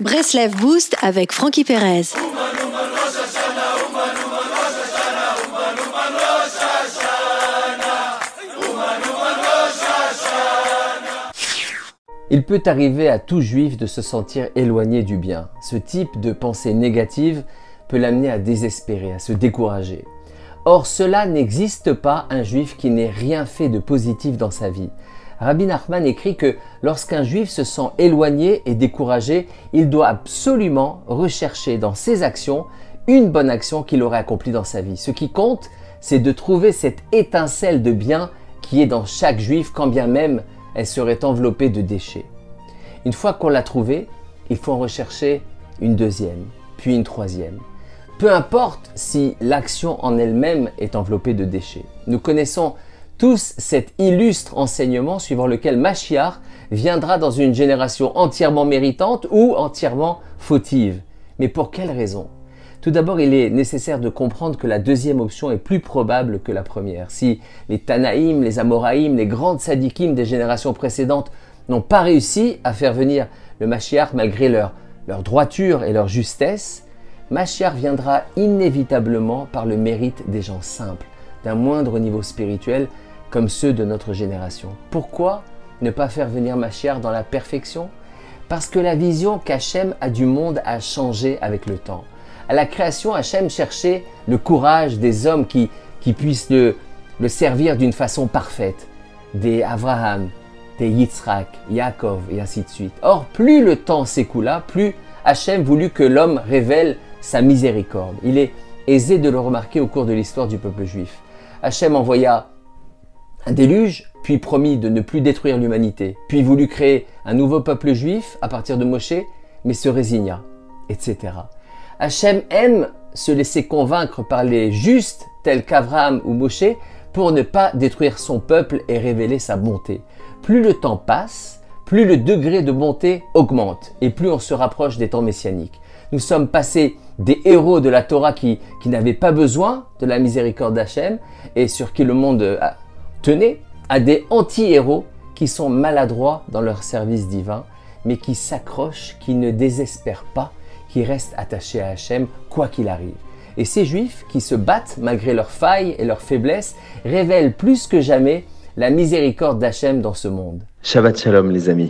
Breslev Boost avec Frankie Perez. Il peut arriver à tout juif de se sentir éloigné du bien. Ce type de pensée négative peut l'amener à désespérer, à se décourager. Or, cela n'existe pas un juif qui n'ait rien fait de positif dans sa vie. Rabbi Nachman écrit que lorsqu'un juif se sent éloigné et découragé, il doit absolument rechercher dans ses actions une bonne action qu'il aurait accomplie dans sa vie. Ce qui compte, c'est de trouver cette étincelle de bien qui est dans chaque juif, quand bien même elle serait enveloppée de déchets. Une fois qu'on l'a trouvée, il faut en rechercher une deuxième, puis une troisième. Peu importe si l'action en elle-même est enveloppée de déchets. Nous connaissons tous cet illustre enseignement suivant lequel Machiar viendra dans une génération entièrement méritante ou entièrement fautive. Mais pour quelle raison? Tout d'abord, il est nécessaire de comprendre que la deuxième option est plus probable que la première. Si les Tanaïm, les Amoraïm, les grandes sadikim des générations précédentes n'ont pas réussi à faire venir le Machiar malgré leur, leur droiture et leur justesse, Machiar viendra inévitablement par le mérite des gens simples, d'un moindre niveau spirituel, comme ceux de notre génération. Pourquoi ne pas faire venir Machiar dans la perfection? Parce que la vision qu'Hachem a du monde a changé avec le temps. À la création, Hachem cherchait le courage des hommes qui, qui puissent le, le servir d'une façon parfaite. Des Abraham, des Yitzhak, Yaakov et ainsi de suite. Or, plus le temps s'écoula, plus Hachem voulut que l'homme révèle sa miséricorde. Il est aisé de le remarquer au cours de l'histoire du peuple juif. Hachem envoya un déluge, puis promit de ne plus détruire l'humanité, puis voulut créer un nouveau peuple juif à partir de Moshe, mais se résigna, etc. Hachem aime se laisser convaincre par les justes tels qu'Abraham ou Moshe pour ne pas détruire son peuple et révéler sa bonté. Plus le temps passe, plus le degré de bonté augmente et plus on se rapproche des temps messianiques. Nous sommes passés des héros de la Torah qui, qui n'avaient pas besoin de la miséricorde d'Hachem et sur qui le monde tenez à des anti-héros qui sont maladroits dans leur service divin, mais qui s'accrochent, qui ne désespèrent pas, qui restent attachés à Hachem quoi qu'il arrive. Et ces juifs qui se battent malgré leurs failles et leurs faiblesses révèlent plus que jamais la miséricorde d'Hachem dans ce monde. Shabbat Shalom les amis.